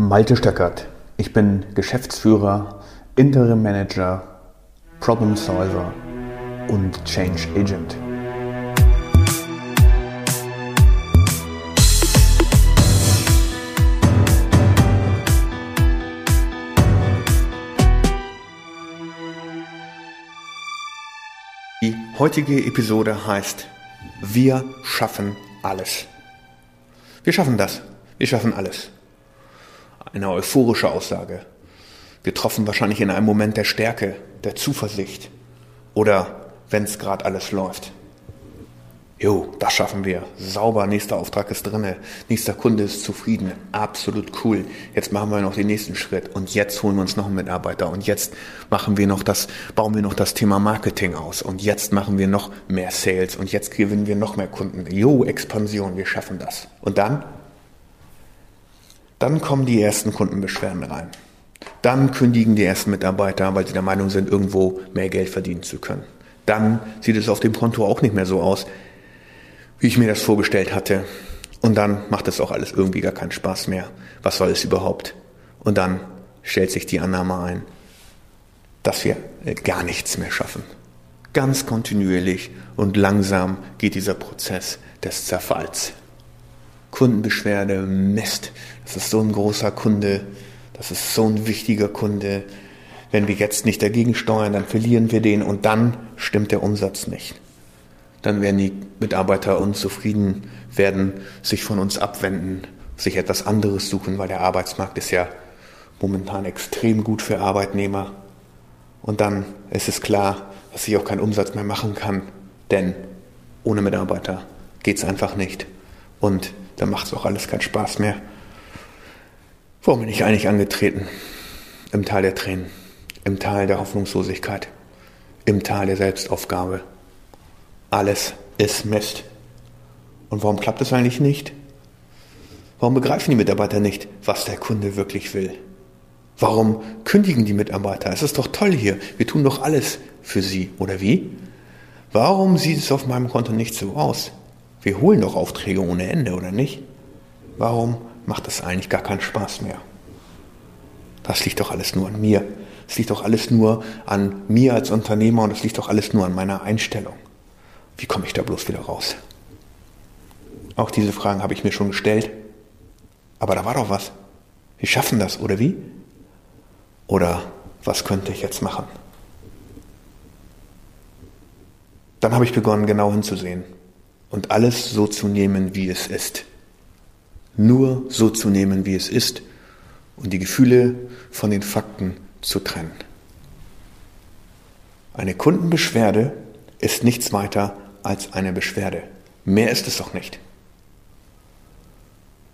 Malte Stöckert. Ich bin Geschäftsführer, Interim Manager, Problem Solver und Change Agent. Die heutige Episode heißt Wir schaffen alles. Wir schaffen das. Wir schaffen alles eine euphorische Aussage, getroffen wahrscheinlich in einem Moment der Stärke, der Zuversicht oder wenn es gerade alles läuft. Jo, das schaffen wir. Sauber, nächster Auftrag ist drinne, nächster Kunde ist zufrieden, absolut cool. Jetzt machen wir noch den nächsten Schritt und jetzt holen wir uns noch einen Mitarbeiter und jetzt machen wir noch das, bauen wir noch das Thema Marketing aus und jetzt machen wir noch mehr Sales und jetzt gewinnen wir noch mehr Kunden. Jo, Expansion, wir schaffen das. Und dann dann kommen die ersten Kundenbeschwerden rein. Dann kündigen die ersten Mitarbeiter, weil sie der Meinung sind, irgendwo mehr Geld verdienen zu können. Dann sieht es auf dem Konto auch nicht mehr so aus, wie ich mir das vorgestellt hatte. Und dann macht es auch alles irgendwie gar keinen Spaß mehr. Was soll es überhaupt? Und dann stellt sich die Annahme ein, dass wir gar nichts mehr schaffen. Ganz kontinuierlich und langsam geht dieser Prozess des Zerfalls. Kundenbeschwerde, Mist, das ist so ein großer Kunde, das ist so ein wichtiger Kunde. Wenn wir jetzt nicht dagegen steuern, dann verlieren wir den und dann stimmt der Umsatz nicht. Dann werden die Mitarbeiter unzufrieden, werden sich von uns abwenden, sich etwas anderes suchen, weil der Arbeitsmarkt ist ja momentan extrem gut für Arbeitnehmer. Und dann ist es klar, dass ich auch keinen Umsatz mehr machen kann, denn ohne Mitarbeiter geht es einfach nicht. Und dann macht es auch alles keinen Spaß mehr. Warum bin ich eigentlich angetreten? Im Tal der Tränen, im Tal der Hoffnungslosigkeit, im Tal der Selbstaufgabe. Alles ist Mist. Und warum klappt es eigentlich nicht? Warum begreifen die Mitarbeiter nicht, was der Kunde wirklich will? Warum kündigen die Mitarbeiter? Es ist doch toll hier. Wir tun doch alles für sie. Oder wie? Warum sieht es auf meinem Konto nicht so aus? Wir holen doch Aufträge ohne Ende, oder nicht? Warum macht das eigentlich gar keinen Spaß mehr? Das liegt doch alles nur an mir. Es liegt doch alles nur an mir als Unternehmer und es liegt doch alles nur an meiner Einstellung. Wie komme ich da bloß wieder raus? Auch diese Fragen habe ich mir schon gestellt. Aber da war doch was. Wir schaffen das, oder wie? Oder was könnte ich jetzt machen? Dann habe ich begonnen, genau hinzusehen und alles so zu nehmen, wie es ist. Nur so zu nehmen, wie es ist und die Gefühle von den Fakten zu trennen. Eine Kundenbeschwerde ist nichts weiter als eine Beschwerde. Mehr ist es auch nicht.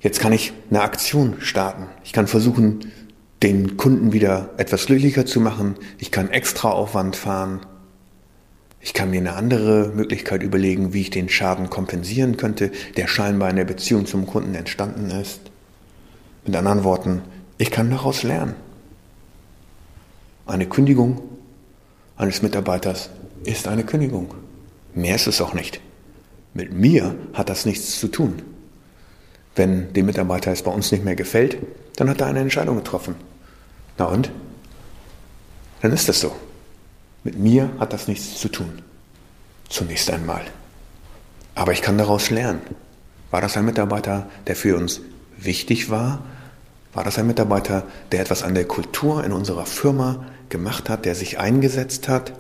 Jetzt kann ich eine Aktion starten. Ich kann versuchen, den Kunden wieder etwas glücklicher zu machen. Ich kann extra Aufwand fahren. Ich kann mir eine andere Möglichkeit überlegen, wie ich den Schaden kompensieren könnte, der scheinbar in der Beziehung zum Kunden entstanden ist. Mit anderen Worten, ich kann daraus lernen. Eine Kündigung eines Mitarbeiters ist eine Kündigung. Mehr ist es auch nicht. Mit mir hat das nichts zu tun. Wenn dem Mitarbeiter es bei uns nicht mehr gefällt, dann hat er eine Entscheidung getroffen. Na und? Dann ist das so. Mit mir hat das nichts zu tun. Zunächst einmal. Aber ich kann daraus lernen. War das ein Mitarbeiter, der für uns wichtig war? War das ein Mitarbeiter, der etwas an der Kultur in unserer Firma gemacht hat, der sich eingesetzt hat?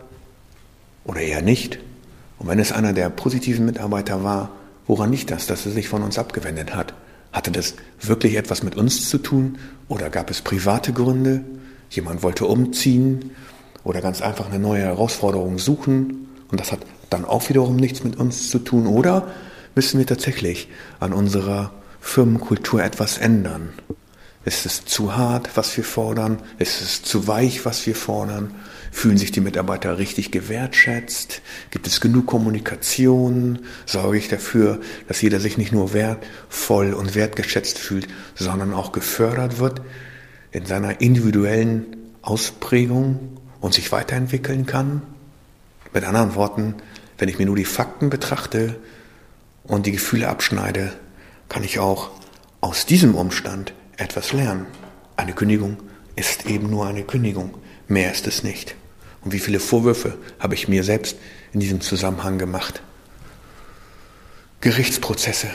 Oder eher nicht? Und wenn es einer der positiven Mitarbeiter war, woran liegt das, dass er sich von uns abgewendet hat? Hatte das wirklich etwas mit uns zu tun? Oder gab es private Gründe? Jemand wollte umziehen oder ganz einfach eine neue Herausforderung suchen. Und das hat dann auch wiederum nichts mit uns zu tun. Oder müssen wir tatsächlich an unserer Firmenkultur etwas ändern? Ist es zu hart, was wir fordern? Ist es zu weich, was wir fordern? Fühlen sich die Mitarbeiter richtig gewertschätzt? Gibt es genug Kommunikation? Sorge ich dafür, dass jeder sich nicht nur wertvoll und wertgeschätzt fühlt, sondern auch gefördert wird in seiner individuellen Ausprägung und sich weiterentwickeln kann? Mit anderen Worten, wenn ich mir nur die Fakten betrachte und die Gefühle abschneide, kann ich auch aus diesem Umstand etwas lernen. eine Kündigung ist eben nur eine Kündigung. Mehr ist es nicht. Und wie viele Vorwürfe habe ich mir selbst in diesem Zusammenhang gemacht? Gerichtsprozesse.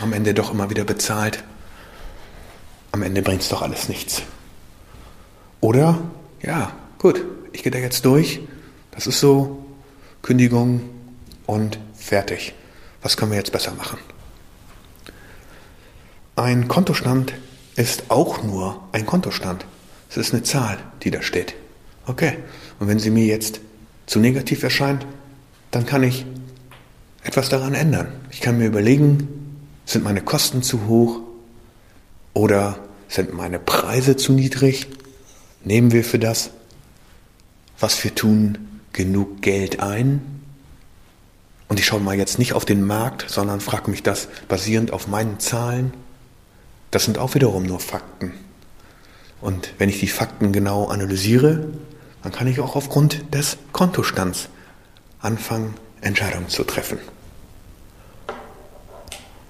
Am Ende doch immer wieder bezahlt. Am Ende bringt es doch alles nichts. Oder, ja, gut, ich gehe da jetzt durch. Das ist so, Kündigung und fertig. Was können wir jetzt besser machen? Ein Kontostand ist auch nur ein Kontostand. Es ist eine Zahl, die da steht. Okay. Und wenn sie mir jetzt zu negativ erscheint, dann kann ich etwas daran ändern. Ich kann mir überlegen, sind meine Kosten zu hoch oder sind meine Preise zu niedrig? Nehmen wir für das, was wir tun, genug Geld ein? Und ich schaue mal jetzt nicht auf den Markt, sondern frage mich das basierend auf meinen Zahlen. Das sind auch wiederum nur Fakten. Und wenn ich die Fakten genau analysiere, dann kann ich auch aufgrund des Kontostands anfangen, Entscheidungen zu treffen.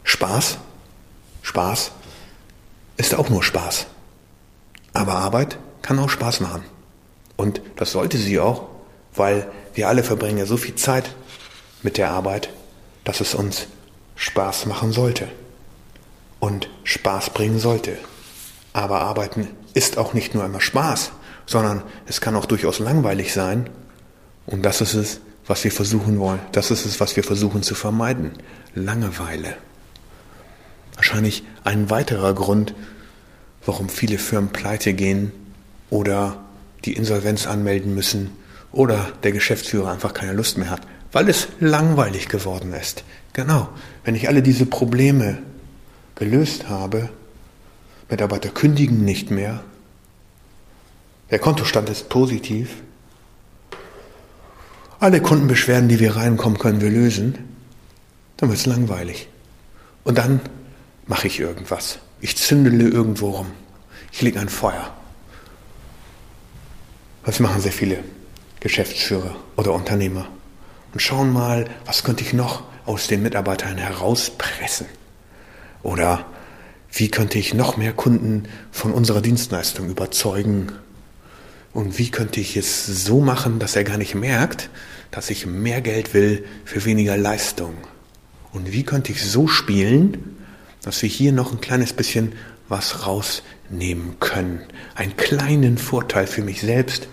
Spaß, Spaß ist auch nur Spaß. Aber Arbeit kann auch Spaß machen. Und das sollte sie auch, weil wir alle verbringen ja so viel Zeit mit der Arbeit, dass es uns Spaß machen sollte und Spaß bringen sollte. Aber Arbeiten ist auch nicht nur immer Spaß, sondern es kann auch durchaus langweilig sein. Und das ist es, was wir versuchen wollen. Das ist es, was wir versuchen zu vermeiden. Langeweile. Wahrscheinlich ein weiterer Grund, warum viele Firmen pleite gehen oder die Insolvenz anmelden müssen oder der Geschäftsführer einfach keine Lust mehr hat, weil es langweilig geworden ist. Genau, wenn ich alle diese Probleme gelöst habe, Mitarbeiter kündigen nicht mehr, der Kontostand ist positiv, alle Kundenbeschwerden, die wir reinkommen, können wir lösen, dann wird es langweilig. Und dann mache ich irgendwas. Ich zündele irgendwo rum. Ich lege ein Feuer. Das machen sehr viele Geschäftsführer oder Unternehmer. Und schauen mal, was könnte ich noch aus den Mitarbeitern herauspressen? Oder wie könnte ich noch mehr Kunden von unserer Dienstleistung überzeugen? Und wie könnte ich es so machen, dass er gar nicht merkt, dass ich mehr Geld will für weniger Leistung? Und wie könnte ich so spielen, dass wir hier noch ein kleines bisschen was rausnehmen können? Einen kleinen Vorteil für mich selbst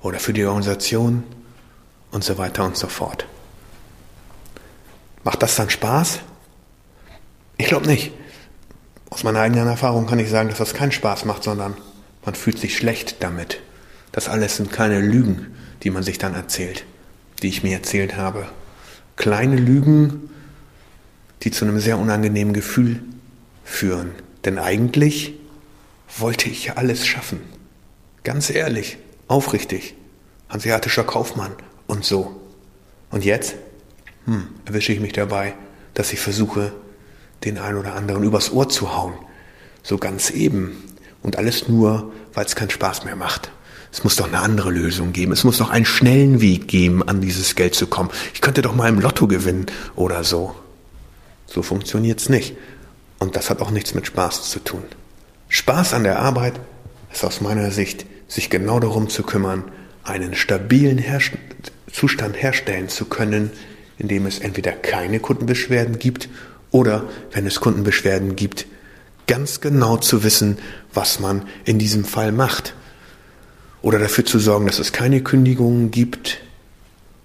oder für die Organisation und so weiter und so fort. Macht das dann Spaß? Ich glaube nicht. Aus meiner eigenen Erfahrung kann ich sagen, dass das keinen Spaß macht, sondern man fühlt sich schlecht damit. Das alles sind keine Lügen, die man sich dann erzählt, die ich mir erzählt habe. Kleine Lügen, die zu einem sehr unangenehmen Gefühl führen. Denn eigentlich wollte ich ja alles schaffen. Ganz ehrlich, aufrichtig, hanseatischer Kaufmann und so. Und jetzt hm, erwische ich mich dabei, dass ich versuche, den einen oder anderen übers Ohr zu hauen. So ganz eben. Und alles nur, weil es keinen Spaß mehr macht. Es muss doch eine andere Lösung geben. Es muss doch einen schnellen Weg geben, an dieses Geld zu kommen. Ich könnte doch mal im Lotto gewinnen oder so. So funktioniert's nicht. Und das hat auch nichts mit Spaß zu tun. Spaß an der Arbeit ist aus meiner Sicht, sich genau darum zu kümmern, einen stabilen Herst Zustand herstellen zu können, in dem es entweder keine Kundenbeschwerden gibt oder, wenn es Kundenbeschwerden gibt, ganz genau zu wissen, was man in diesem Fall macht. Oder dafür zu sorgen, dass es keine Kündigungen gibt.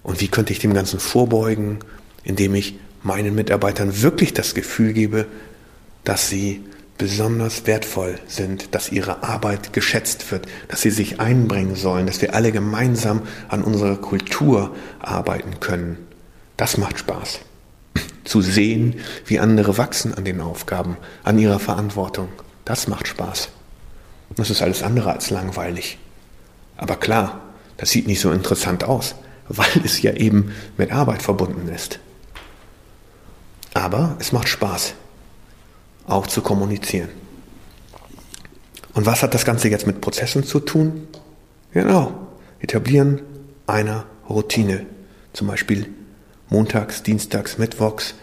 Und wie könnte ich dem Ganzen vorbeugen, indem ich meinen Mitarbeitern wirklich das Gefühl gebe, dass sie besonders wertvoll sind, dass ihre Arbeit geschätzt wird, dass sie sich einbringen sollen, dass wir alle gemeinsam an unserer Kultur arbeiten können. Das macht Spaß zu sehen, wie andere wachsen an den Aufgaben, an ihrer Verantwortung. Das macht Spaß. Das ist alles andere als langweilig. Aber klar, das sieht nicht so interessant aus, weil es ja eben mit Arbeit verbunden ist. Aber es macht Spaß, auch zu kommunizieren. Und was hat das Ganze jetzt mit Prozessen zu tun? Genau, etablieren einer Routine. Zum Beispiel montags, dienstags, mittwochs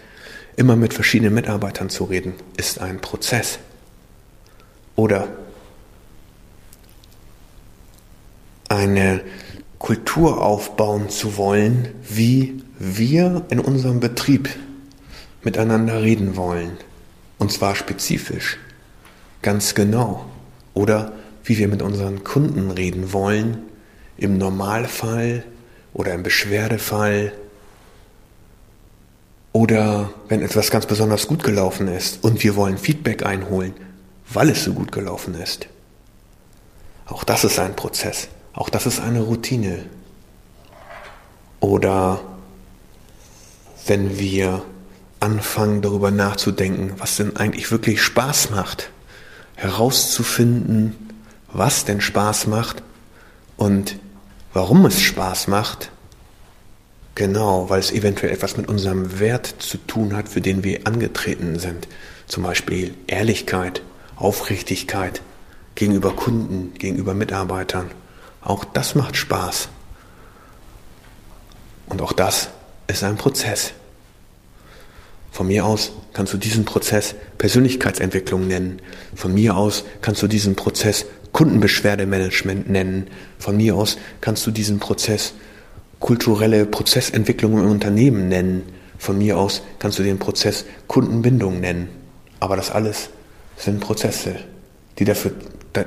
immer mit verschiedenen Mitarbeitern zu reden, ist ein Prozess. Oder eine Kultur aufbauen zu wollen, wie wir in unserem Betrieb miteinander reden wollen. Und zwar spezifisch, ganz genau. Oder wie wir mit unseren Kunden reden wollen, im Normalfall oder im Beschwerdefall. Oder wenn etwas ganz besonders gut gelaufen ist und wir wollen Feedback einholen, weil es so gut gelaufen ist. Auch das ist ein Prozess. Auch das ist eine Routine. Oder wenn wir anfangen darüber nachzudenken, was denn eigentlich wirklich Spaß macht, herauszufinden, was denn Spaß macht und warum es Spaß macht. Genau, weil es eventuell etwas mit unserem Wert zu tun hat, für den wir angetreten sind. Zum Beispiel Ehrlichkeit, Aufrichtigkeit gegenüber Kunden, gegenüber Mitarbeitern. Auch das macht Spaß. Und auch das ist ein Prozess. Von mir aus kannst du diesen Prozess Persönlichkeitsentwicklung nennen. Von mir aus kannst du diesen Prozess Kundenbeschwerdemanagement nennen. Von mir aus kannst du diesen Prozess kulturelle Prozessentwicklung im Unternehmen nennen. Von mir aus kannst du den Prozess Kundenbindung nennen. Aber das alles sind Prozesse, die, dafür,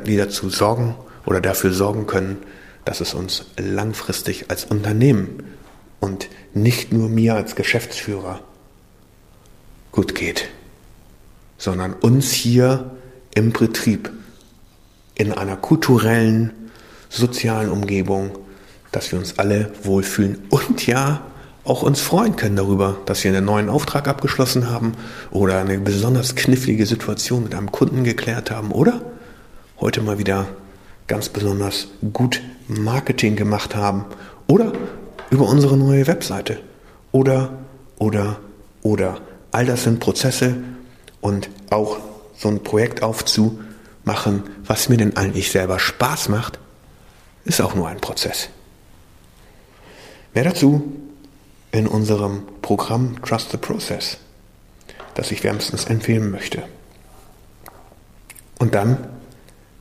die dazu sorgen oder dafür sorgen können, dass es uns langfristig als Unternehmen und nicht nur mir als Geschäftsführer gut geht, sondern uns hier im Betrieb in einer kulturellen, sozialen Umgebung, dass wir uns alle wohlfühlen und ja, auch uns freuen können darüber, dass wir einen neuen Auftrag abgeschlossen haben oder eine besonders knifflige Situation mit einem Kunden geklärt haben oder heute mal wieder ganz besonders gut Marketing gemacht haben oder über unsere neue Webseite oder, oder, oder. All das sind Prozesse und auch so ein Projekt aufzumachen, was mir denn eigentlich selber Spaß macht, ist auch nur ein Prozess. Mehr dazu in unserem Programm Trust the Process, das ich wärmstens empfehlen möchte. Und dann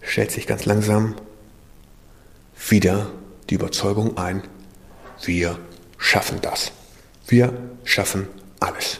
stellt sich ganz langsam wieder die Überzeugung ein, wir schaffen das. Wir schaffen alles.